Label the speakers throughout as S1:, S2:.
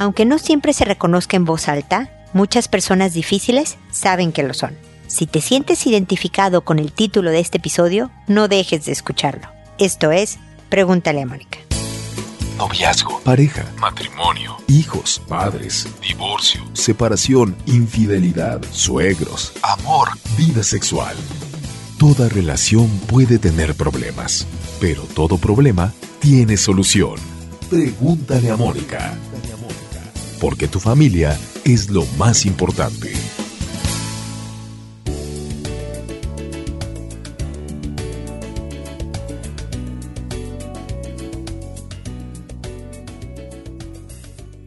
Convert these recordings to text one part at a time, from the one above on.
S1: Aunque no siempre se reconozca en voz alta, muchas personas difíciles saben que lo son. Si te sientes identificado con el título de este episodio, no dejes de escucharlo. Esto es Pregúntale a Mónica.
S2: Noviazgo, pareja, matrimonio, hijos, padres, divorcio, separación, infidelidad, suegros, amor, vida sexual. Toda relación puede tener problemas, pero todo problema tiene solución. Pregúntale a Mónica. Porque tu familia es lo más importante.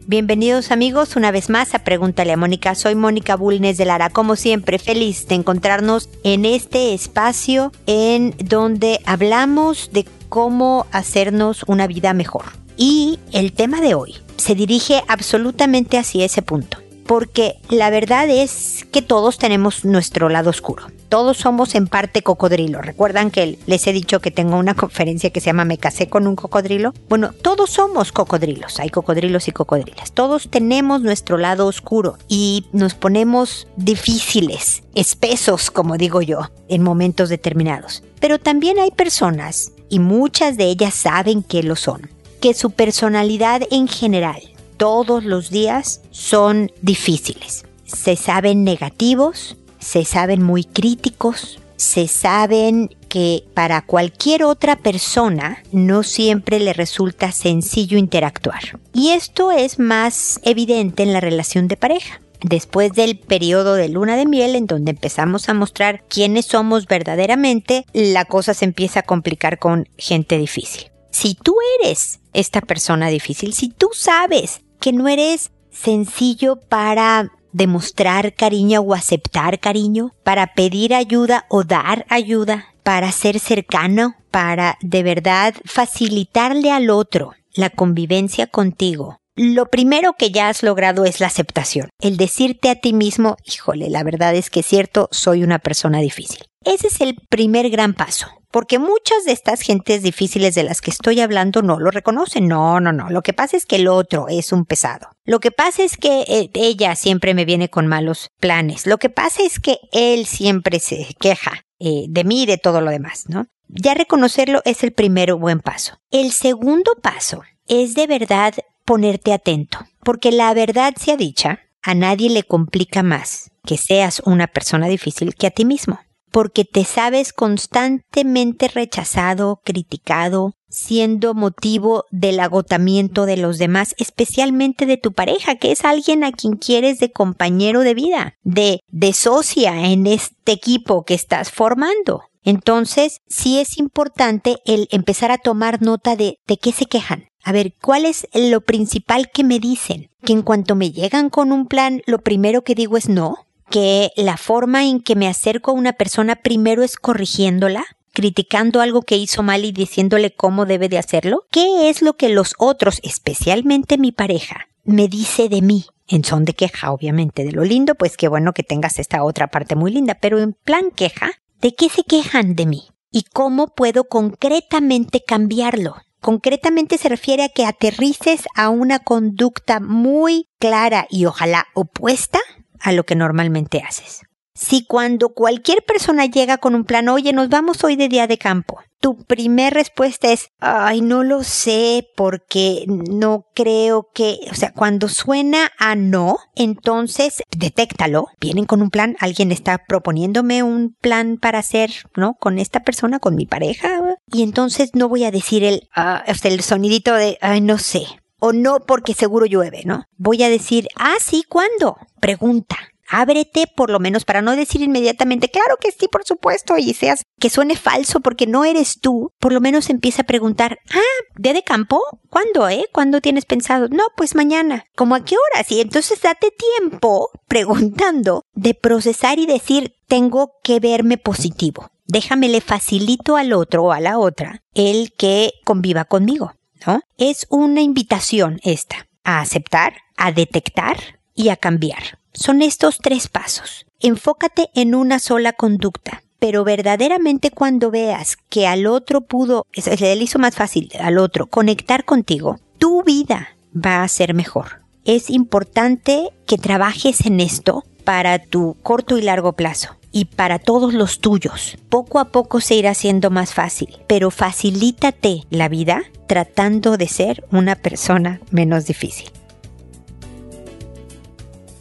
S1: Bienvenidos amigos una vez más a Pregúntale a Mónica. Soy Mónica Bulnes de Lara. Como siempre, feliz de encontrarnos en este espacio en donde hablamos de cómo hacernos una vida mejor. Y el tema de hoy se dirige absolutamente hacia ese punto porque la verdad es que todos tenemos nuestro lado oscuro. Todos somos en parte cocodrilo. ¿Recuerdan que les he dicho que tengo una conferencia que se llama Me casé con un cocodrilo? Bueno, todos somos cocodrilos. Hay cocodrilos y cocodrilas. Todos tenemos nuestro lado oscuro y nos ponemos difíciles, espesos, como digo yo, en momentos determinados. Pero también hay personas, y muchas de ellas saben que lo son, que su personalidad en general todos los días son difíciles. Se saben negativos, se saben muy críticos, se saben que para cualquier otra persona no siempre le resulta sencillo interactuar. Y esto es más evidente en la relación de pareja. Después del periodo de luna de miel en donde empezamos a mostrar quiénes somos verdaderamente, la cosa se empieza a complicar con gente difícil. Si tú eres esta persona difícil, si tú sabes que no eres sencillo para demostrar cariño o aceptar cariño, para pedir ayuda o dar ayuda, para ser cercano, para de verdad facilitarle al otro la convivencia contigo. Lo primero que ya has logrado es la aceptación, el decirte a ti mismo, híjole, la verdad es que es cierto, soy una persona difícil. Ese es el primer gran paso porque muchas de estas gentes difíciles de las que estoy hablando no lo reconocen. No, no, no. Lo que pasa es que el otro es un pesado. Lo que pasa es que eh, ella siempre me viene con malos planes. Lo que pasa es que él siempre se queja eh, de mí y de todo lo demás, ¿no? Ya reconocerlo es el primer buen paso. El segundo paso es de verdad ponerte atento, porque la verdad sea dicha, a nadie le complica más que seas una persona difícil que a ti mismo porque te sabes constantemente rechazado, criticado, siendo motivo del agotamiento de los demás, especialmente de tu pareja, que es alguien a quien quieres de compañero de vida, de, de socia en este equipo que estás formando. Entonces, sí es importante el empezar a tomar nota de, de qué se quejan. A ver, ¿cuál es lo principal que me dicen? Que en cuanto me llegan con un plan, lo primero que digo es no que la forma en que me acerco a una persona primero es corrigiéndola, criticando algo que hizo mal y diciéndole cómo debe de hacerlo? ¿Qué es lo que los otros, especialmente mi pareja, me dice de mí? En son de queja, obviamente, de lo lindo, pues qué bueno que tengas esta otra parte muy linda, pero en plan queja, ¿de qué se quejan de mí? ¿Y cómo puedo concretamente cambiarlo? Concretamente se refiere a que aterrices a una conducta muy clara y ojalá opuesta a lo que normalmente haces. Si cuando cualquier persona llega con un plan, oye, nos vamos hoy de día de campo, tu primer respuesta es, ay, no lo sé porque no creo que, o sea, cuando suena a no, entonces detéctalo. Vienen con un plan, alguien está proponiéndome un plan para hacer, ¿no? Con esta persona, con mi pareja. Y entonces no voy a decir el, ah, el sonidito de, ay, no sé o no porque seguro llueve, ¿no? Voy a decir, ah, sí, ¿cuándo? Pregunta. Ábrete por lo menos para no decir inmediatamente, claro que sí, por supuesto, y seas que suene falso porque no eres tú, por lo menos empieza a preguntar, ah, ¿día de campo? ¿Cuándo, eh? ¿Cuándo tienes pensado? No, pues mañana. ¿Cómo a qué horas? Y entonces date tiempo preguntando de procesar y decir, tengo que verme positivo. Déjame le facilito al otro o a la otra el que conviva conmigo. Es una invitación esta a aceptar, a detectar y a cambiar. Son estos tres pasos. Enfócate en una sola conducta, pero verdaderamente cuando veas que al otro pudo, le hizo más fácil al otro conectar contigo, tu vida va a ser mejor. es importante que trabajes en esto para tu corto y largo plazo y para todos los tuyos. Poco a poco se irá haciendo más fácil, pero facilítate la vida tratando de ser una persona menos difícil.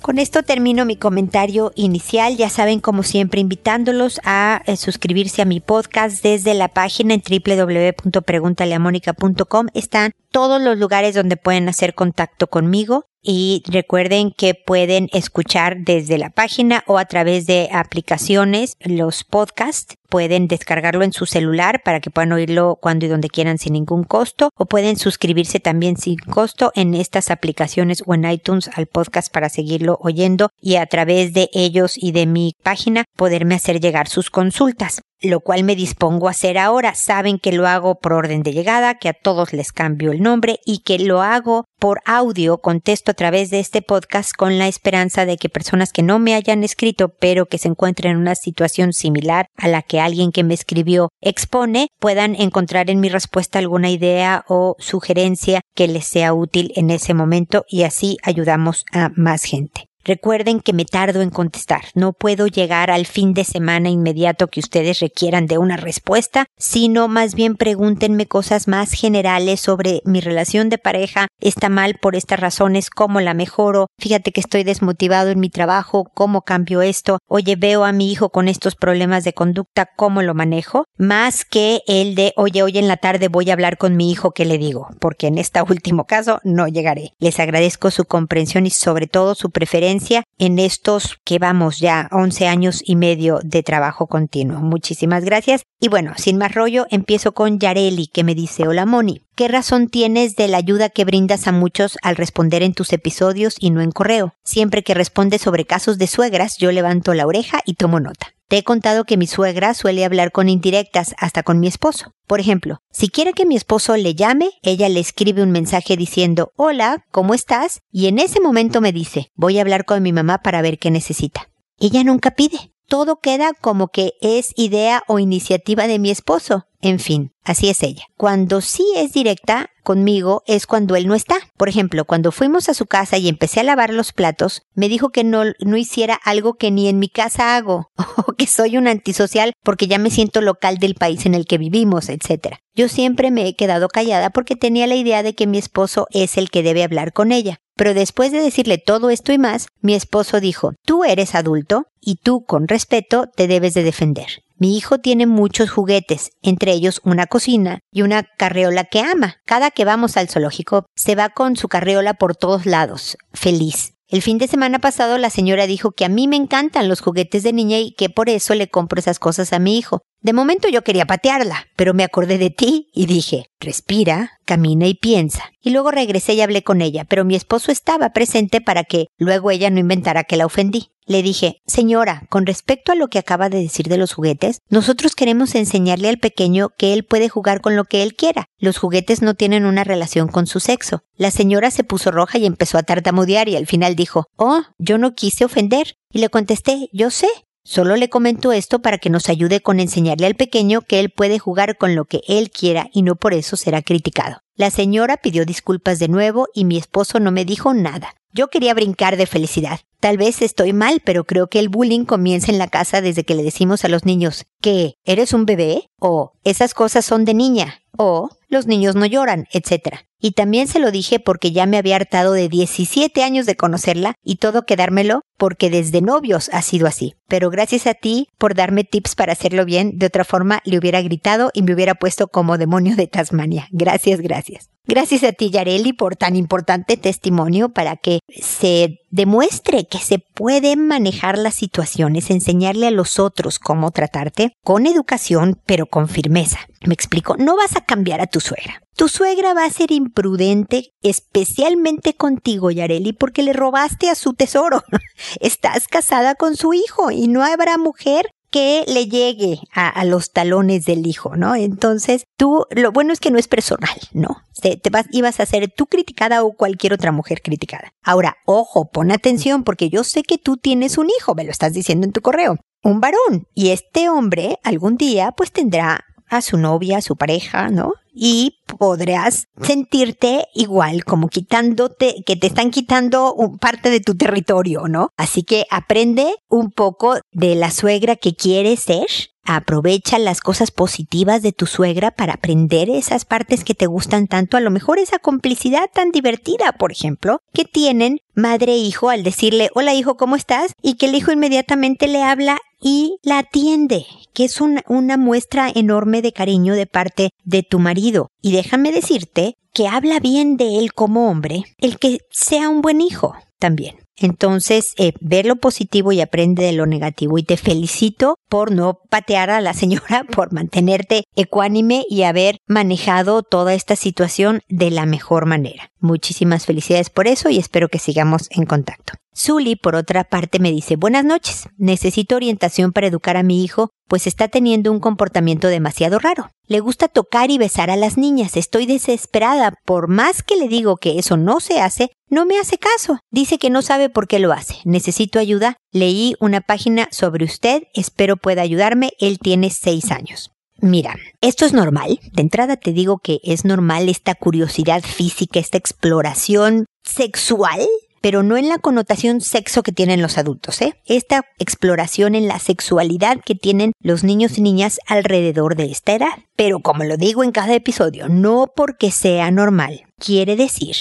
S1: Con esto termino mi comentario inicial. Ya saben, como siempre, invitándolos a eh, suscribirse a mi podcast desde la página en www.preguntaleamónica.com. Están todos los lugares donde pueden hacer contacto conmigo y recuerden que pueden escuchar desde la página o a través de aplicaciones los podcasts. Pueden descargarlo en su celular para que puedan oírlo cuando y donde quieran sin ningún costo o pueden suscribirse también sin costo en estas aplicaciones o en iTunes al podcast para seguirlo oyendo y a través de ellos y de mi página poderme hacer llegar sus consultas lo cual me dispongo a hacer ahora. Saben que lo hago por orden de llegada, que a todos les cambio el nombre y que lo hago por audio, contesto a través de este podcast con la esperanza de que personas que no me hayan escrito, pero que se encuentren en una situación similar a la que alguien que me escribió expone, puedan encontrar en mi respuesta alguna idea o sugerencia que les sea útil en ese momento y así ayudamos a más gente. Recuerden que me tardo en contestar. No puedo llegar al fin de semana inmediato que ustedes requieran de una respuesta, sino más bien pregúntenme cosas más generales sobre mi relación de pareja. Está mal por estas razones, cómo la mejoro. Fíjate que estoy desmotivado en mi trabajo, cómo cambio esto. Oye, veo a mi hijo con estos problemas de conducta, cómo lo manejo. Más que el de, oye, hoy en la tarde voy a hablar con mi hijo, ¿qué le digo? Porque en este último caso no llegaré. Les agradezco su comprensión y sobre todo su preferencia en estos que vamos ya 11 años y medio de trabajo continuo. Muchísimas gracias. Y bueno, sin más rollo, empiezo con Yareli que me dice, hola Moni, ¿qué razón tienes de la ayuda que brindas a muchos al responder en tus episodios y no en correo? Siempre que respondes sobre casos de suegras, yo levanto la oreja y tomo nota. Te he contado que mi suegra suele hablar con indirectas hasta con mi esposo. Por ejemplo, si quiere que mi esposo le llame, ella le escribe un mensaje diciendo Hola, ¿cómo estás? Y en ese momento me dice Voy a hablar con mi mamá para ver qué necesita. Ella nunca pide. Todo queda como que es idea o iniciativa de mi esposo. En fin, así es ella. Cuando sí es directa conmigo es cuando él no está. Por ejemplo, cuando fuimos a su casa y empecé a lavar los platos, me dijo que no, no hiciera algo que ni en mi casa hago, o que soy un antisocial porque ya me siento local del país en el que vivimos, etc. Yo siempre me he quedado callada porque tenía la idea de que mi esposo es el que debe hablar con ella. Pero después de decirle todo esto y más, mi esposo dijo, tú eres adulto y tú, con respeto, te debes de defender. Mi hijo tiene muchos juguetes, entre ellos una cocina y una carreola que ama. Cada que vamos al zoológico, se va con su carreola por todos lados, feliz. El fin de semana pasado la señora dijo que a mí me encantan los juguetes de niña y que por eso le compro esas cosas a mi hijo. De momento yo quería patearla, pero me acordé de ti y dije, respira, camina y piensa. Y luego regresé y hablé con ella, pero mi esposo estaba presente para que luego ella no inventara que la ofendí. Le dije, señora, con respecto a lo que acaba de decir de los juguetes, nosotros queremos enseñarle al pequeño que él puede jugar con lo que él quiera. Los juguetes no tienen una relación con su sexo. La señora se puso roja y empezó a tartamudear y al final dijo, oh, yo no quise ofender. Y le contesté, yo sé, Solo le comento esto para que nos ayude con enseñarle al pequeño que él puede jugar con lo que él quiera y no por eso será criticado. La señora pidió disculpas de nuevo y mi esposo no me dijo nada. Yo quería brincar de felicidad. Tal vez estoy mal, pero creo que el bullying comienza en la casa desde que le decimos a los niños que eres un bebé o esas cosas son de niña o los niños no lloran, etc. Y también se lo dije porque ya me había hartado de 17 años de conocerla y todo quedármelo porque desde novios ha sido así. Pero gracias a ti por darme tips para hacerlo bien, de otra forma le hubiera gritado y me hubiera puesto como demonio de Tasmania. Gracias, gracias. Gracias a ti, Yareli, por tan importante testimonio para que se demuestre que se pueden manejar las situaciones, enseñarle a los otros cómo tratarte con educación, pero con firmeza. Me explico, no vas a cambiar a tu suegra. Tu suegra va a ser imprudente, especialmente contigo, Yareli, porque le robaste a su tesoro. Estás casada con su hijo y no habrá mujer que le llegue a, los talones del hijo, ¿no? Entonces, tú, lo bueno es que no es personal, ¿no? Te, te vas, ibas a ser tú criticada o cualquier otra mujer criticada. Ahora, ojo, pon atención porque yo sé que tú tienes un hijo, me lo estás diciendo en tu correo, un varón, y este hombre algún día pues tendrá a su novia, a su pareja, ¿no? Y podrás sentirte igual, como quitándote, que te están quitando parte de tu territorio, ¿no? Así que aprende un poco de la suegra que quieres ser Aprovecha las cosas positivas de tu suegra para aprender esas partes que te gustan tanto, a lo mejor esa complicidad tan divertida, por ejemplo, que tienen madre e hijo al decirle, hola hijo, ¿cómo estás? Y que el hijo inmediatamente le habla y la atiende, que es una, una muestra enorme de cariño de parte de tu marido. Y déjame decirte que habla bien de él como hombre, el que sea un buen hijo también. Entonces, eh, ver lo positivo y aprende de lo negativo. Y te felicito por no patear a la señora, por mantenerte ecuánime y haber manejado toda esta situación de la mejor manera. Muchísimas felicidades por eso y espero que sigamos en contacto. Zully, por otra parte, me dice, buenas noches, necesito orientación para educar a mi hijo, pues está teniendo un comportamiento demasiado raro. Le gusta tocar y besar a las niñas, estoy desesperada, por más que le digo que eso no se hace, no me hace caso. Dice que no sabe por qué lo hace. Necesito ayuda. Leí una página sobre usted, espero pueda ayudarme, él tiene seis años. Mira, esto es normal. De entrada te digo que es normal esta curiosidad física, esta exploración sexual pero no en la connotación sexo que tienen los adultos, ¿eh? Esta exploración en la sexualidad que tienen los niños y niñas alrededor de esta edad. Pero como lo digo en cada episodio, no porque sea normal, quiere decir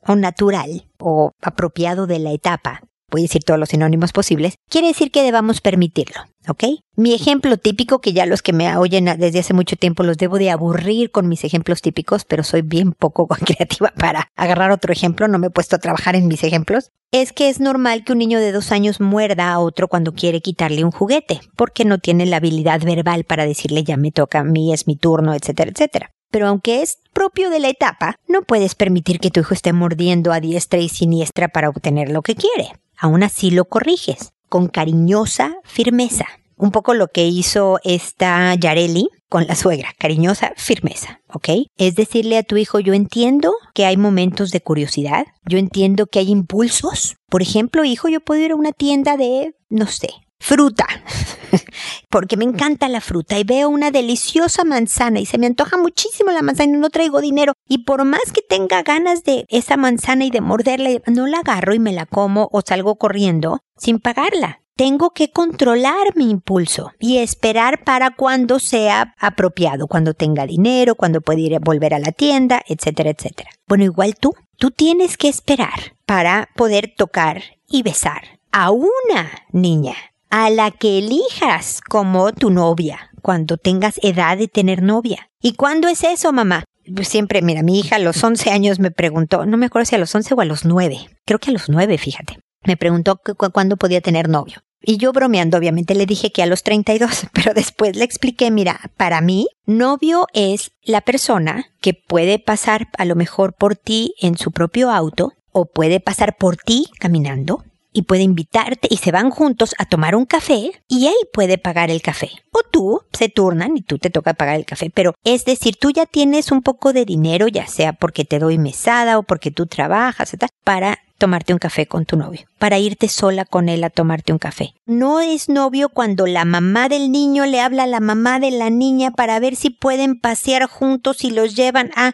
S1: o natural o apropiado de la etapa voy a decir todos los sinónimos posibles, quiere decir que debamos permitirlo, ¿ok? Mi ejemplo típico, que ya los que me oyen desde hace mucho tiempo los debo de aburrir con mis ejemplos típicos, pero soy bien poco creativa para agarrar otro ejemplo, no me he puesto a trabajar en mis ejemplos, es que es normal que un niño de dos años muerda a otro cuando quiere quitarle un juguete, porque no tiene la habilidad verbal para decirle ya me toca a mí, es mi turno, etcétera, etcétera pero aunque es propio de la etapa, no puedes permitir que tu hijo esté mordiendo a diestra y siniestra para obtener lo que quiere aún así lo corriges con cariñosa firmeza. Un poco lo que hizo esta Yareli con la suegra, cariñosa firmeza, ¿ok? Es decirle a tu hijo, yo entiendo que hay momentos de curiosidad, yo entiendo que hay impulsos. Por ejemplo, hijo, yo puedo ir a una tienda de, no sé, fruta, porque me encanta la fruta y veo una deliciosa manzana y se me antoja muchísimo la manzana y no traigo dinero y por más que tenga ganas de esa manzana y de morderla, no la agarro y me la como o salgo corriendo sin pagarla. Tengo que controlar mi impulso y esperar para cuando sea apropiado, cuando tenga dinero, cuando pueda ir a volver a la tienda, etcétera, etcétera. Bueno, igual tú, tú tienes que esperar para poder tocar y besar a una niña a la que elijas como tu novia cuando tengas edad de tener novia. ¿Y cuándo es eso, mamá? Pues siempre, mira, mi hija a los 11 años me preguntó, no me acuerdo si a los 11 o a los 9, creo que a los 9, fíjate. Me preguntó cuándo podía tener novio. Y yo bromeando, obviamente, le dije que a los 32, pero después le expliqué, mira, para mí, novio es la persona que puede pasar a lo mejor por ti en su propio auto o puede pasar por ti caminando y puede invitarte y se van juntos a tomar un café y él puede pagar el café. O tú se turnan y tú te toca pagar el café. Pero es decir, tú ya tienes un poco de dinero, ya sea porque te doy mesada o porque tú trabajas, para tomarte un café con tu novio, para irte sola con él a tomarte un café. No es novio cuando la mamá del niño le habla a la mamá de la niña para ver si pueden pasear juntos y los llevan a...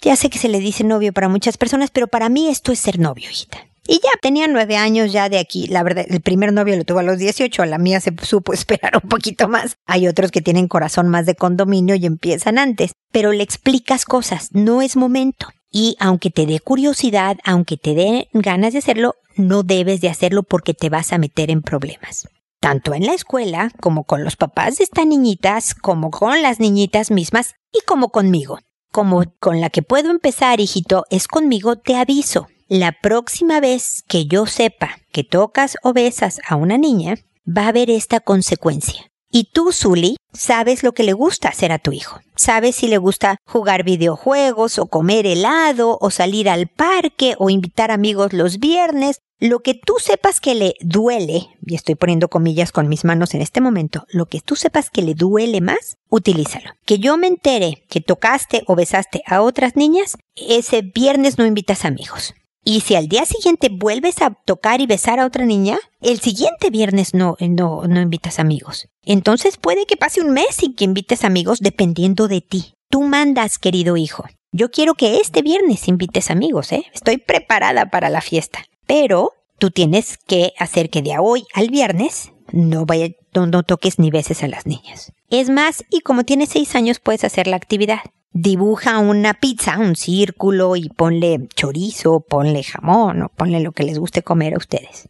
S1: Ya sé que se le dice novio para muchas personas, pero para mí esto es ser novio, hijita. Y ya tenía nueve años ya de aquí. La verdad, el primer novio lo tuvo a los 18, la mía se supo esperar un poquito más. Hay otros que tienen corazón más de condominio y empiezan antes. Pero le explicas cosas, no es momento. Y aunque te dé curiosidad, aunque te dé ganas de hacerlo, no debes de hacerlo porque te vas a meter en problemas. Tanto en la escuela, como con los papás de estas niñitas, como con las niñitas mismas y como conmigo. Como con la que puedo empezar, hijito, es conmigo, te aviso la próxima vez que yo sepa que tocas o besas a una niña, va a haber esta consecuencia. Y tú, Zully, sabes lo que le gusta hacer a tu hijo. Sabes si le gusta jugar videojuegos o comer helado o salir al parque o invitar amigos los viernes. Lo que tú sepas que le duele, y estoy poniendo comillas con mis manos en este momento, lo que tú sepas que le duele más, utilízalo. Que yo me entere que tocaste o besaste a otras niñas, ese viernes no invitas amigos Y si al día siguiente vuelves a tocar y besar a otra niña, el siguiente viernes no, no, no invitas amigos. Entonces puede que pase un mes sin que invites amigos dependiendo de ti. Tú mandas, querido hijo. Yo quiero que este viernes invites amigos, ¿eh? Estoy preparada para la fiesta. Pero tú tienes que hacer que de hoy al viernes no vaya, no, toques ni beses a las niñas. Es más, y como tienes seis años puedes hacer la actividad. Dibuja una pizza, un círculo y ponle chorizo, ponle jamón o ponle lo que les guste comer a ustedes.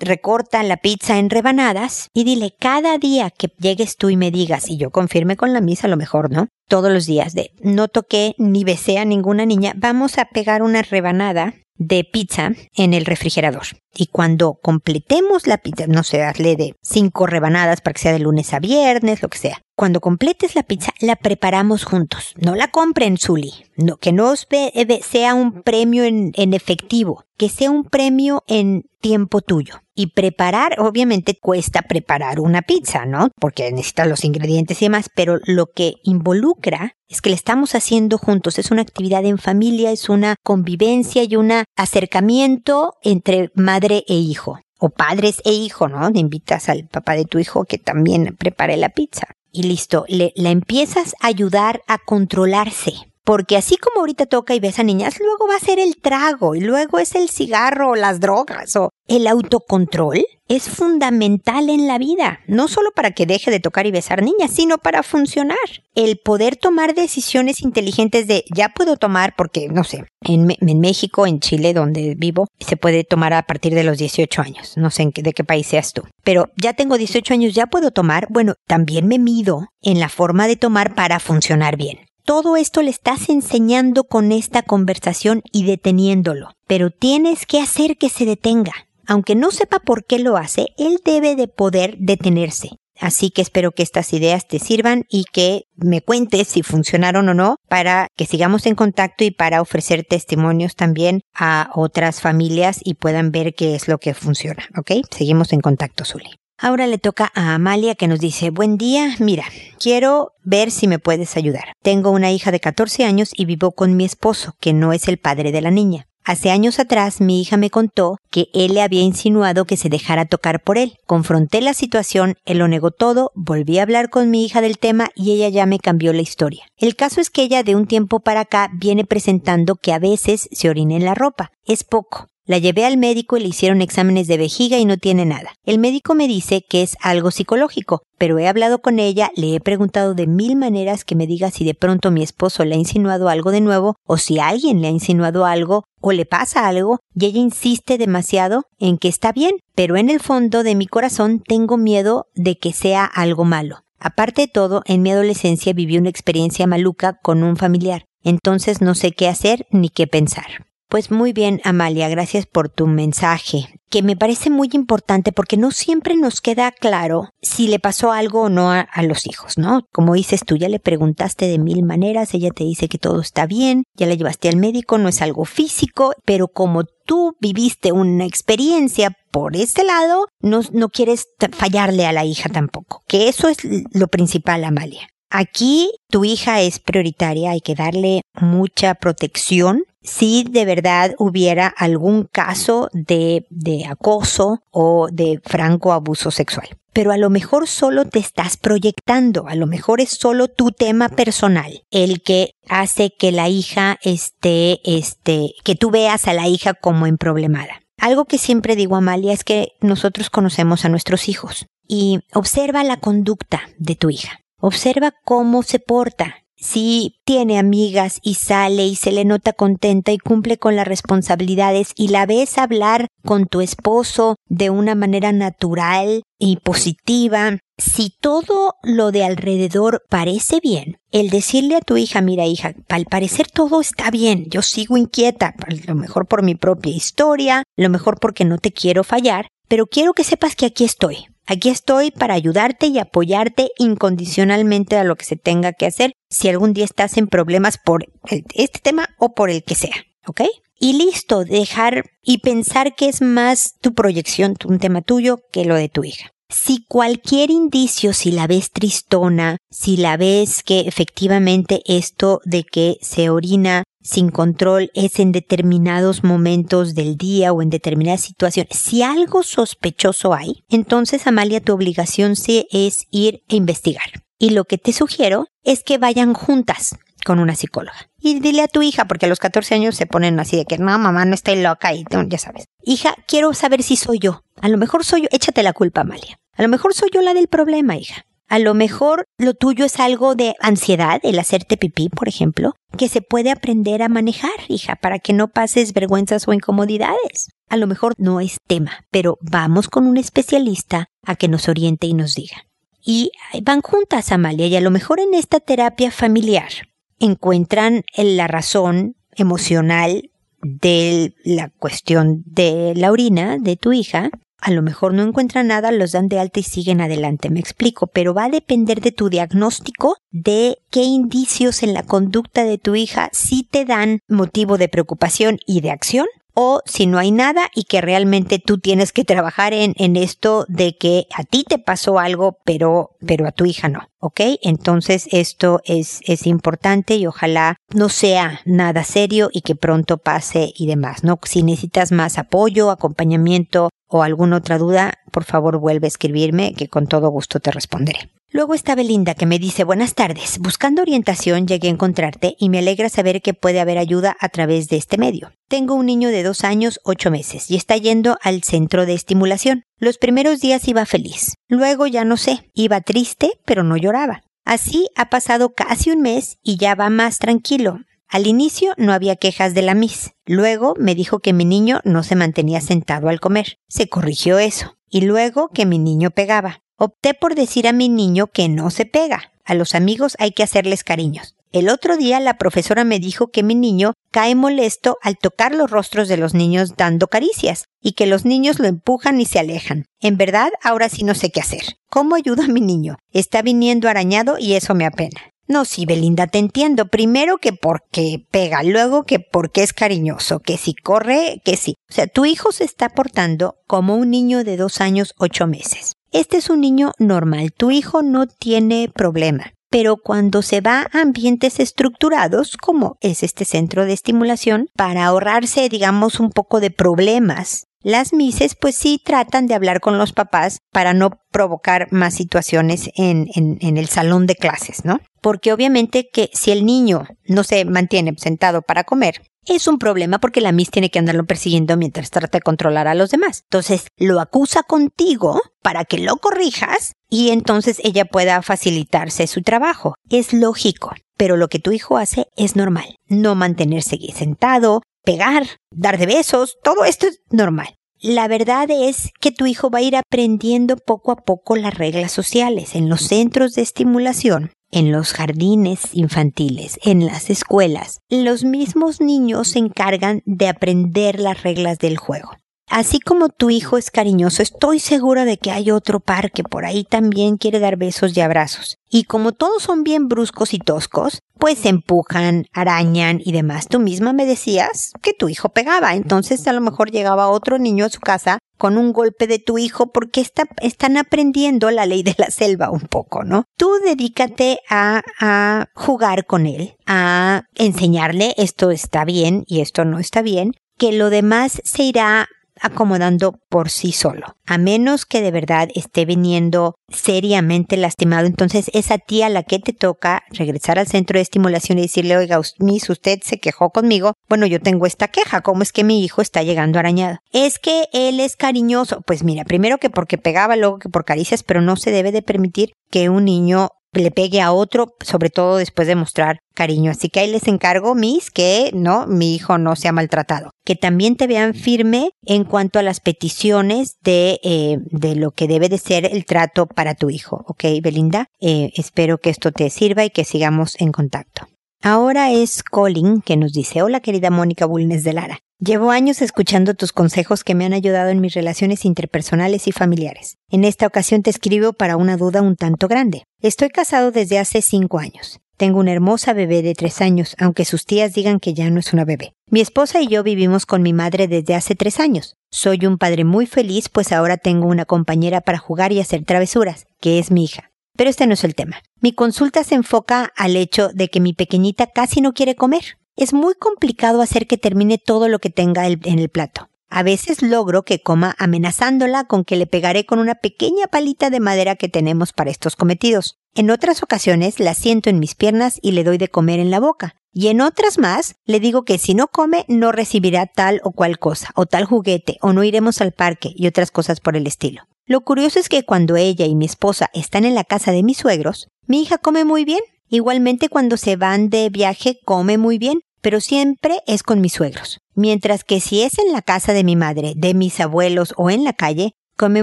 S1: recorta la pizza en rebanadas y dile cada día que llegues tú y me digas, y yo confirme con la misa a lo mejor, ¿no? Todos los días de no toqué ni besé a ninguna niña, vamos a pegar una rebanada de pizza en el refrigerador. Y cuando completemos la pizza, no sé, hazle de cinco rebanadas para que sea de lunes a viernes, lo que sea. Cuando completes la pizza, la preparamos juntos. No la compren, Zully. No, que no sea un premio en, en efectivo, que sea un premio en tiempo tuyo. Y preparar, obviamente cuesta preparar una pizza, ¿no? Porque necesitas los ingredientes y demás, pero lo que involucra es que le estamos haciendo juntos. Es una actividad en familia, es una convivencia y un acercamiento entre madre e hijo. O padres e hijo, ¿no? Invitas al papá de tu hijo que también prepare la pizza. Y listo, le, la empiezas a ayudar a controlarse porque así como ahorita toca y ves a niñas, luego va a ser el trago y luego es el cigarro o las drogas o el autocontrol es fundamental en la vida, no solo para que deje de tocar y besar niñas, sino para funcionar. El poder tomar decisiones inteligentes de ya puedo tomar, porque no sé, en, México, en Chile, donde vivo, se puede tomar a partir de los 18 años. No sé de qué país seas tú. Pero ya tengo 18 años, ya puedo tomar. Bueno, también me mido en la forma de tomar para funcionar bien. Todo esto le estás enseñando con esta conversación y deteniéndolo, pero tienes que hacer que se detenga. Aunque no sepa por qué lo hace, él debe de poder detenerse. Así que espero que estas ideas te sirvan y que me cuentes si funcionaron o no para que sigamos en contacto y para ofrecer testimonios también a otras familias y puedan ver qué es lo que funciona. ¿Ok? Seguimos en contacto, Zuli. Ahora le toca a Amalia que nos dice, buen día, mira, quiero ver si me puedes ayudar. Tengo una hija de 14 años y vivo con mi esposo, que no es el padre de la niña. Hace años atrás mi hija me contó que él le había insinuado que se dejara tocar por él. Confronté la situación, él lo negó todo, volví a hablar con mi hija del tema y ella ya me cambió la historia. El caso es que ella de un tiempo para acá viene presentando que a veces se orina en la ropa. Es poco. La llevé al médico y le hicieron exámenes de vejiga y no tiene nada. El médico me dice que es algo psicológico, pero he hablado con ella, le he preguntado de mil maneras que me diga si de pronto mi esposo le ha insinuado algo de nuevo o si alguien le ha insinuado algo o le pasa algo y ella insiste demasiado en que está bien, pero en el fondo de mi corazón tengo miedo de que sea algo malo. Aparte de todo, en mi adolescencia viví una experiencia maluca con un familiar, entonces no sé qué hacer ni qué pensar. Pues muy bien, Amalia, gracias por tu mensaje, que me parece muy importante porque no siempre nos queda claro si le pasó algo o no a, los hijos, ¿no? Como dices tú, ya le preguntaste de mil maneras, ella te dice que todo está bien, ya la llevaste al médico, no es algo físico, pero como tú viviste una experiencia por este lado, no, no quieres fallarle a la hija tampoco, que eso es lo principal, Amalia. Aquí tu hija es prioritaria, hay que darle mucha protección. Si de verdad hubiera algún caso de, de acoso o de franco abuso sexual. Pero a lo mejor solo te estás proyectando, a lo mejor es solo tu tema personal, el que hace que la hija esté, este, que tú veas a la hija como en problemada. Algo que siempre digo, Amalia, es que nosotros conocemos a nuestros hijos y observa la conducta de tu hija. Observa cómo se porta. Si tiene amigas y sale y se le nota contenta y cumple con las responsabilidades y la ves hablar con tu esposo de una manera natural y positiva, si todo lo de alrededor parece bien, el decirle a tu hija, mira hija, al parecer todo está bien, yo sigo inquieta, lo mejor por mi propia historia, lo mejor porque no te quiero fallar, pero quiero que sepas que aquí estoy. Aquí estoy para ayudarte y apoyarte incondicionalmente a lo que se tenga que hacer si algún día estás en problemas por este tema o por el que sea, ¿ok? Y listo, dejar y pensar que es más tu proyección, un tema tuyo, que lo de tu hija. Si cualquier indicio, si la ves tristona, si la ves que efectivamente esto de que se orina sin control es en determinados momentos del día o en determinadas situaciones. Si algo sospechoso hay, entonces Amalia tu obligación sí es ir a investigar. Y lo que te sugiero es que vayan juntas con una psicóloga. Y dile a tu hija, porque a los 14 años se ponen así de que no, mamá, no estoy loca y ya sabes. Hija, quiero saber si soy yo. A lo mejor soy yo. Échate la culpa, Amalia. A lo mejor soy yo la del problema, hija. A lo mejor lo tuyo es algo de ansiedad, el hacerte pipí, por ejemplo, que se puede aprender a manejar, hija, para que no pases vergüenzas o incomodidades. A lo mejor no es tema, pero vamos con un especialista a que nos oriente y nos diga. Y van juntas, Amalia, y a lo mejor en esta terapia familiar encuentran la razón emocional de la cuestión de la orina de tu hija a lo mejor no encuentran nada, los dan de alta y siguen adelante, me explico, pero va a depender de tu diagnóstico, de qué indicios en la conducta de tu hija sí te dan motivo de preocupación y de acción o si no hay nada y que realmente tú tienes que trabajar en, en esto de que a ti te pasó algo, pero, pero a tu hija no. ¿Ok? Entonces esto es, es importante y ojalá no sea nada serio y que pronto pase y demás, ¿no? Si necesitas más apoyo, acompañamiento o alguna otra duda, por favor vuelve a escribirme que con todo gusto te responderé. Luego está Belinda que me dice buenas tardes. Buscando orientación llegué a encontrarte y me alegra saber que puede haber ayuda a través de este medio. Tengo un niño de dos años, ocho meses y está yendo al centro de estimulación. Los primeros días iba feliz. Luego ya no sé. Iba triste, pero no lloraba. Así ha pasado casi un mes y ya va más tranquilo. Al inicio no había quejas de la Miss. Luego me dijo que mi niño no se mantenía sentado al comer. Se corrigió eso. Y luego que mi niño pegaba. Opté por decir a mi niño que no se pega. A los amigos hay que hacerles cariños. El otro día la profesora me dijo que mi niño cae molesto al tocar los rostros de los niños dando caricias y que los niños lo empujan y se alejan. En verdad, ahora sí no sé qué hacer. ¿Cómo ayudo a mi niño? Está viniendo arañado y eso me apena. No, sí, Belinda, te entiendo. Primero que porque pega, luego que porque es cariñoso, que si corre, que sí. O sea, tu hijo se está portando como un niño de dos años ocho meses. Este es un niño normal, tu hijo no tiene problema. Pero cuando se va a ambientes estructurados, como es este centro de estimulación, para ahorrarse, digamos, un poco de problemas, las mises pues sí tratan de hablar con los papás para no provocar más situaciones en, en, el salón de clases, ¿no? Porque obviamente que si el niño no se mantiene sentado para comer, es un problema porque la Miss tiene que andarlo persiguiendo mientras trata de controlar a los demás. Entonces, lo acusa contigo para que lo corrijas y entonces ella pueda facilitarse su trabajo. Es lógico, pero lo que tu hijo hace es normal. No mantenerse sentado, pegar, dar de besos, todo esto es normal. La verdad es que tu hijo va a ir aprendiendo poco a poco las reglas sociales en los centros de estimulación en los jardines infantiles, en las escuelas, los mismos niños se encargan de aprender las reglas del juego. Así como tu hijo es cariñoso, estoy segura de que hay otro par que por ahí también quiere dar besos y abrazos. Y como todos son bien bruscos y toscos, pues empujan, arañan y demás. Tú misma me decías que tu hijo pegaba, entonces a lo mejor llegaba otro niño a su casa con un golpe de tu hijo porque está, están aprendiendo la ley de la selva un poco, ¿no? Tú dedícate a jugar con él, a enseñarle esto está bien y esto no está bien, que lo demás se irá acomodando por sí solo. A menos que de verdad esté viniendo seriamente lastimado, entonces es a ti a la que te toca regresar al centro de estimulación y decirle, oiga, Miss, usted se quejó conmigo. Bueno, yo tengo esta queja. ¿Cómo es que mi hijo está llegando arañado? Es que él es cariñoso. Pues mira, primero que porque pegaba, luego que por caricias, pero no se debe de permitir que un niño le pegue a otro, sobre todo después de mostrar cariño. Así que ahí les encargo, Miss, que no, mi hijo no sea maltratado. Que también te vean firme en cuanto a las peticiones de, eh, de lo que debe de ser el trato para tu hijo. ¿Ok, Belinda? Eh, espero que esto te sirva y que sigamos en contacto. Ahora es Colin que nos dice, hola querida Mónica Bulnes de Lara. Llevo años escuchando tus consejos que me han ayudado en mis relaciones interpersonales y familiares. En esta ocasión te escribo para una duda un tanto grande. Estoy casado desde hace cinco años. Tengo una hermosa bebé de tres años, aunque sus tías digan que ya no es una bebé. Mi esposa y yo vivimos con mi madre desde hace tres años. Soy un padre muy feliz, pues ahora tengo una compañera para jugar y hacer travesuras, que es mi hija. Pero este no es el tema. Mi consulta se enfoca al hecho de que mi pequeñita casi no quiere comer. Es muy complicado hacer que termine todo lo que tenga en el plato. A veces logro que coma amenazándola con que le pegaré con una pequeña palita de madera que tenemos para estos cometidos. En otras ocasiones la siento en mis piernas y le doy de comer en la boca. Y en otras más le digo que si no come no recibirá tal o cual cosa, o tal juguete, o no iremos al parque y otras cosas por el estilo. Lo curioso es que cuando ella y mi esposa están en la casa de mis suegros, mi hija come muy bien. Igualmente cuando se van de viaje come muy bien, pero siempre es con mis suegros. Mientras que si es en la casa de mi madre, de mis abuelos o en la calle, come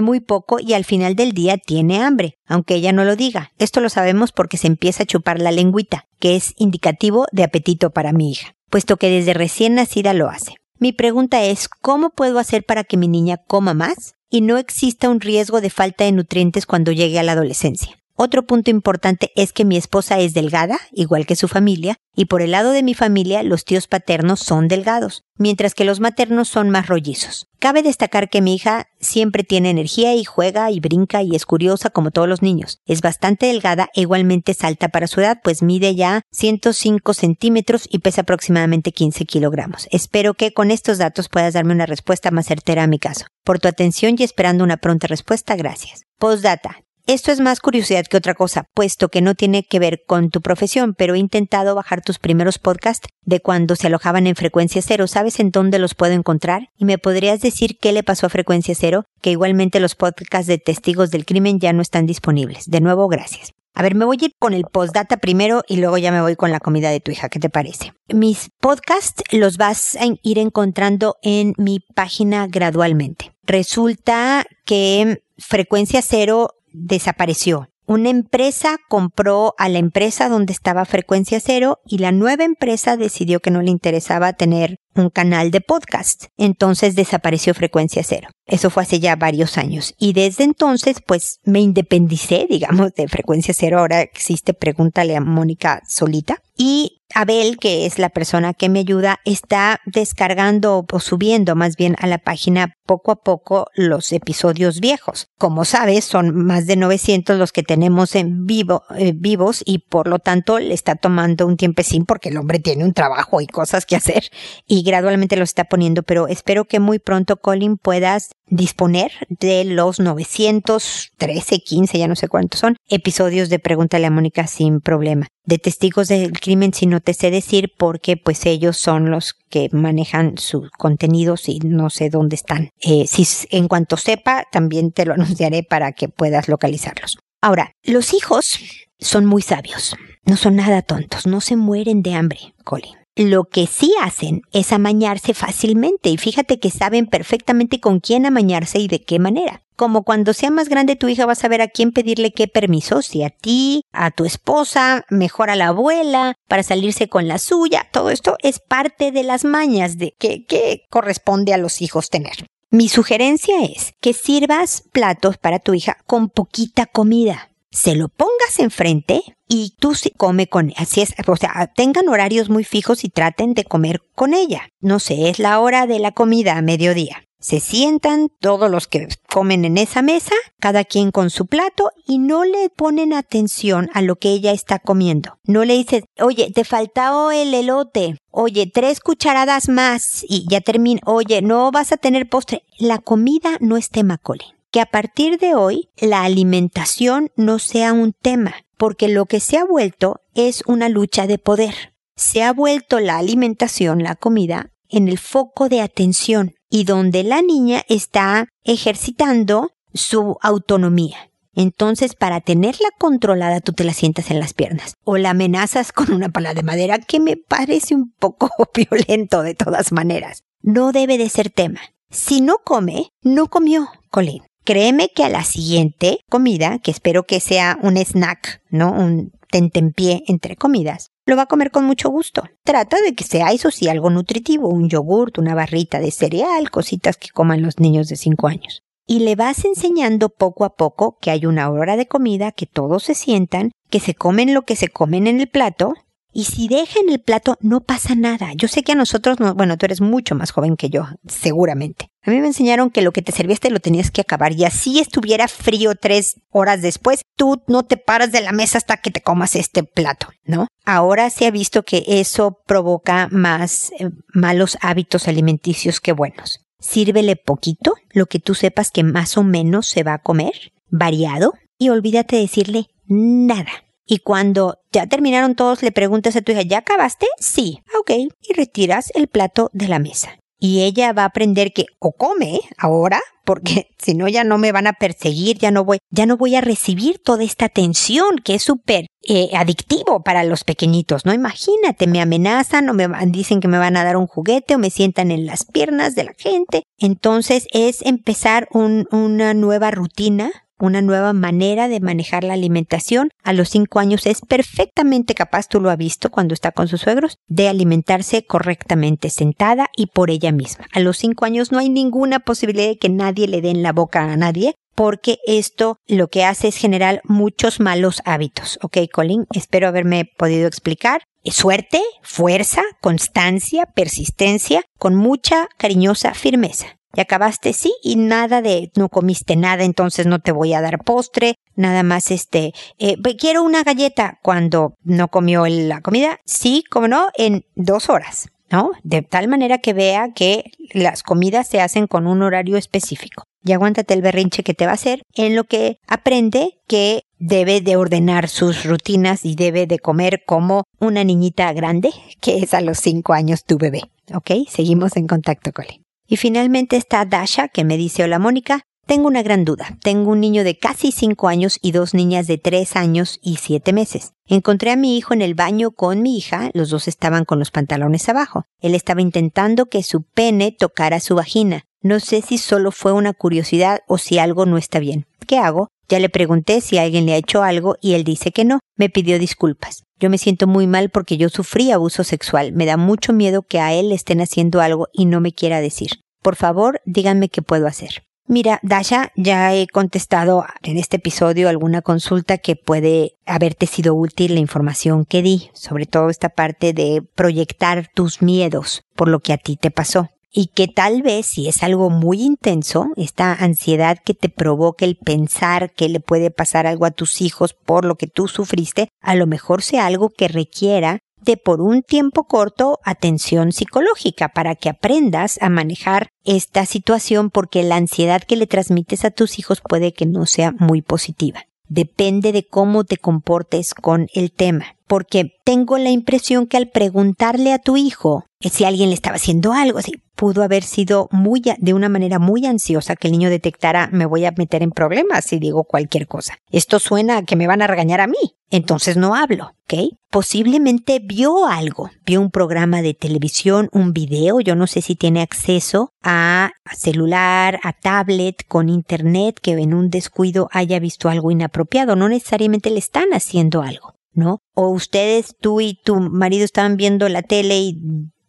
S1: muy poco y al final del día tiene hambre, aunque ella no lo diga. Esto lo sabemos porque se empieza a chupar la lengüita, que es indicativo de apetito para mi hija, puesto que desde recién nacida lo hace. Mi pregunta es, ¿cómo puedo hacer para que mi niña coma más y no exista un riesgo de falta de nutrientes cuando llegue a la adolescencia? Otro punto importante es que mi esposa es delgada, igual que su familia, y por el lado de mi familia los tíos paternos son delgados, mientras que los maternos son más rollizos. Cabe destacar que mi hija siempre tiene energía y juega y brinca y es curiosa como todos los niños. Es bastante delgada e igualmente salta para su edad, pues mide ya 105 centímetros y pesa aproximadamente 15 kilogramos. Espero que con estos datos puedas darme una respuesta más certera a mi caso. Por tu atención y esperando una pronta respuesta, gracias. Postdata. Esto es más curiosidad que otra cosa, puesto que no tiene que ver con tu profesión, pero he intentado bajar tus primeros podcasts de cuando se alojaban en frecuencia cero. ¿Sabes en dónde los puedo encontrar? ¿Y me podrías decir qué le pasó a frecuencia cero? Que igualmente los podcasts de testigos del crimen ya no están disponibles. De nuevo, gracias. A ver, me voy a ir con el postdata primero y luego ya me voy con la comida de tu hija. ¿Qué te parece? Mis podcasts los vas a ir encontrando en mi página gradualmente. Resulta que Frecuencia Cero desapareció. Una empresa compró a la empresa donde estaba frecuencia cero y la nueva empresa decidió que no le interesaba tener un canal de podcast. Entonces desapareció frecuencia cero. Eso fue hace ya varios años. Y desde entonces, pues me independicé, digamos, de frecuencia cero. Ahora existe Pregúntale a Mónica solita. Y Abel, que es la persona que me ayuda, está descargando o subiendo más bien a la página poco a poco los episodios viejos. Como sabes, son más de 900 los que tenemos en vivo, eh, vivos y por lo tanto le está tomando un tiempecín porque el hombre tiene un trabajo y cosas que hacer y gradualmente lo está poniendo, pero espero que muy pronto Colin puedas disponer de los 913, 15, ya no sé cuántos son, episodios de Pregúntale a Mónica sin problema. De testigos del crimen, si no te sé decir, porque pues ellos son los que manejan sus contenidos y no sé dónde están. Eh, si en cuanto sepa, también te lo anunciaré para que puedas localizarlos. Ahora, los hijos son muy sabios. No son nada tontos, no se mueren de hambre, Colin. Lo que sí hacen es amañarse fácilmente y fíjate que saben perfectamente con quién amañarse y de qué manera. Como cuando sea más grande tu hija vas a ver a quién pedirle qué permiso, si a ti, a tu esposa, mejor a la abuela, para salirse con la suya. Todo esto es parte de las mañas de que, que corresponde a los hijos tener. Mi sugerencia es que sirvas platos para tu hija con poquita comida se lo pongas enfrente y tú sí come con así es, o sea, tengan horarios muy fijos y traten de comer con ella. No sé, es la hora de la comida a mediodía. Se sientan todos los que comen en esa mesa, cada quien con su plato, y no le ponen atención a lo que ella está comiendo. No le dices, oye, te faltó el elote, oye, tres cucharadas más, y ya termina, oye, no vas a tener postre. La comida no es tema, Colin que a partir de hoy la alimentación no sea un tema, porque lo que se ha vuelto es una lucha de poder. Se ha vuelto la alimentación, la comida, en el foco de atención y donde la niña está ejercitando su autonomía. Entonces, para tenerla controlada, tú te la sientas en las piernas o la amenazas con una pala de madera que me parece un poco violento de todas maneras. No debe de ser tema. Si no come, no comió, Colin. Créeme que a la siguiente comida, que espero que sea un snack, ¿no? Un tentempié entre comidas, lo va a comer con mucho gusto. Trata de que sea eso sí algo nutritivo, un yogurt, una barrita de cereal, cositas que coman los niños de 5 años. Y le vas enseñando poco a poco que hay una hora de comida, que todos se sientan, que se comen lo que se comen en el plato y si dejan el plato, no pasa nada. Yo sé que a nosotros, no, bueno, tú eres mucho más joven que yo, seguramente. A mí me enseñaron que lo que te servíste lo tenías que acabar y así estuviera frío tres horas después, tú no te paras de la mesa hasta que te comas este plato, ¿no? Ahora se ha visto que eso provoca más eh, malos hábitos alimenticios que buenos. Sírvele poquito, lo que tú sepas que más o menos se va a comer, variado, y olvídate de decirle nada. Y cuando ya terminaron todos, le preguntas a tu hija, ¿ya acabaste? Sí. Ah, ok. Y retiras el plato de la mesa. Y ella va a aprender que o come ahora, porque si no ya no me van a perseguir, ya no voy, ya no voy a recibir toda esta atención que es súper eh, adictivo para los pequeñitos, ¿no? Imagínate, me amenazan o me dicen que me van a dar un juguete o me sientan en las piernas de la gente. Entonces es empezar una nueva rutina una nueva manera de manejar la alimentación. A los cinco años es perfectamente capaz, tú lo has visto cuando está con sus suegros, de alimentarse correctamente sentada y por ella misma. A los cinco años no hay ninguna posibilidad de que nadie le dé en la boca a nadie porque esto lo que hace es generar muchos malos hábitos. Ok, Colin, espero haberme podido explicar. Suerte, fuerza, constancia, persistencia, con mucha cariñosa firmeza. Y acabaste, sí, y nada de no comiste nada, entonces no te voy a dar postre, nada más este, eh, quiero una galleta cuando no comió la comida, sí, como no, en dos horas, ¿no? De tal manera que vea que las comidas se hacen con un horario específico. Y aguántate el berrinche que te va a hacer en lo que aprende que debe de ordenar sus rutinas y debe de comer como una niñita grande, que es a los cinco años tu bebé. ¿Ok? Seguimos en contacto, Cole. Y finalmente está Dasha, que me dice, hola Mónica, tengo una gran duda. Tengo un niño de casi cinco años y dos niñas de tres años y siete meses. Encontré a mi hijo en el baño con mi hija, los dos estaban con los pantalones abajo. Él estaba intentando que su pene tocara su vagina. No sé si solo fue una curiosidad o si algo no está bien. ¿Qué hago? Ya le pregunté si alguien le ha hecho algo y él dice que no. Me pidió disculpas. Yo me siento muy mal porque yo sufrí abuso sexual. Me da mucho miedo que a él le estén haciendo algo y no me quiera decir. Por favor, díganme qué puedo hacer. Mira, Dasha, ya he contestado en este episodio alguna consulta que puede haberte sido útil la información que di, sobre todo esta parte de proyectar tus miedos por lo que a ti te pasó y que tal vez si es algo muy intenso, esta ansiedad que te provoca el pensar que le puede pasar algo a tus hijos por lo que tú sufriste, a lo mejor sea algo que requiera de por un tiempo corto atención psicológica para que aprendas a manejar esta situación porque la ansiedad que le transmites a tus hijos puede que no sea muy positiva. Depende de cómo te comportes con el tema porque tengo la impresión que al preguntarle a tu hijo si alguien le estaba haciendo algo, así pudo haber sido muy de una manera muy ansiosa que el niño detectara me voy a meter en problemas si digo cualquier cosa. Esto suena a que me van a regañar a mí, entonces no hablo, ¿ok? Posiblemente vio algo, vio un programa de televisión, un video, yo no sé si tiene acceso a celular, a tablet, con internet, que en un descuido haya visto algo inapropiado, no necesariamente le están haciendo algo. ¿no? O ustedes, tú y tu marido estaban viendo la tele y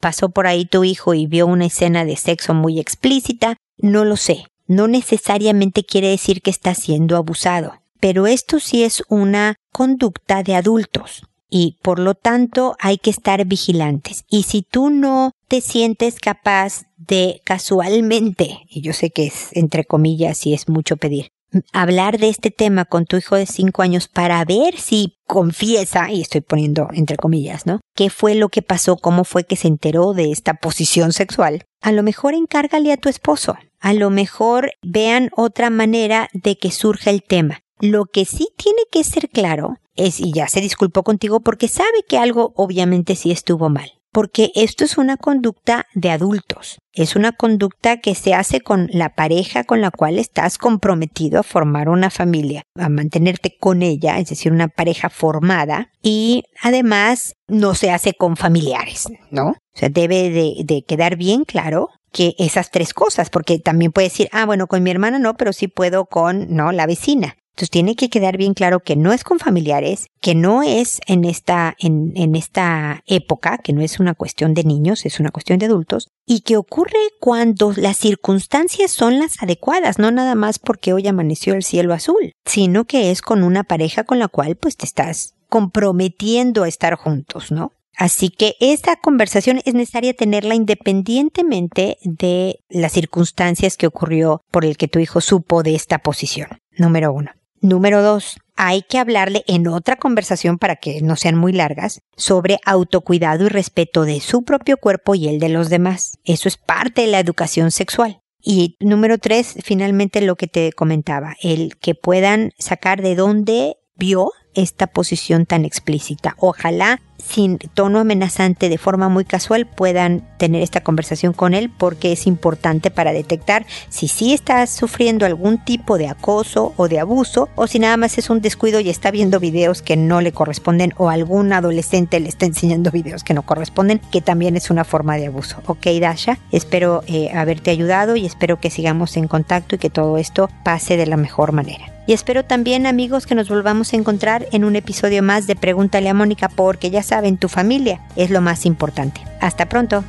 S1: pasó por ahí tu hijo y vio una escena de sexo muy explícita, no lo sé. No necesariamente quiere decir que está siendo abusado, pero esto sí es una conducta de adultos y por lo tanto hay que estar vigilantes. Y si tú no te sientes capaz de casualmente, y yo sé que es entre comillas y es mucho pedir, hablar de este tema con tu hijo de cinco años para ver si confiesa, y estoy poniendo entre comillas, ¿no? ¿Qué fue lo que pasó? ¿Cómo fue que se enteró de esta posición sexual? A lo mejor encárgale a tu esposo. A lo mejor vean otra manera de que surja el tema. Lo que sí tiene que ser claro es, y ya se disculpó contigo porque sabe que algo obviamente sí estuvo mal porque esto es una conducta de adultos. Es una conducta que se hace con la pareja con la cual estás comprometido a formar una familia, a mantenerte con ella, es decir, una pareja formada, y además no se hace con familiares, ¿no? O sea, debe de, quedar bien claro que esas tres cosas, porque también puede decir, ah, bueno, con mi hermana no, pero sí puedo con, no, la vecina. Entonces tiene que quedar bien claro que no es con familiares, que no es en esta, en, en esta época, que no es una cuestión de niños, es una cuestión de adultos, y que ocurre cuando las circunstancias son las adecuadas, no nada más porque hoy amaneció el cielo azul, sino que es con una pareja con la cual pues te estás comprometiendo a estar juntos, ¿no? Así que esta conversación es necesaria tenerla independientemente de las circunstancias que ocurrió por el que tu hijo supo de esta posición. Número uno. Número dos, hay que hablarle en otra conversación para que no sean muy largas sobre autocuidado y respeto de su propio cuerpo y el de los demás. Eso es parte de la educación sexual. Y número tres, finalmente lo que te comentaba, el que puedan sacar de dónde vio esta posición tan explícita. Ojalá sin tono amenazante de forma muy casual puedan tener esta conversación con él porque es importante para detectar si sí está sufriendo algún tipo de acoso o de abuso o si nada más es un descuido y está viendo videos que no le corresponden o algún adolescente le está enseñando videos que no corresponden que también es una forma de abuso. Ok Dasha, espero eh, haberte ayudado y espero que sigamos en contacto y que todo esto pase de la mejor manera. Y espero también amigos que nos volvamos a encontrar en un episodio más de Pregúntale a Mónica porque ya saben, tu familia es lo más importante. Hasta pronto.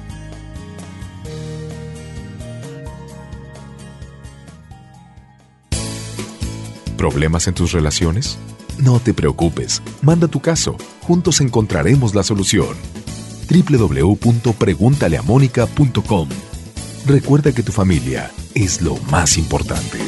S2: ¿Problemas en tus relaciones? No te preocupes, manda tu caso, juntos encontraremos la solución. www.preguntaleamónica.com Recuerda que tu familia es lo más importante.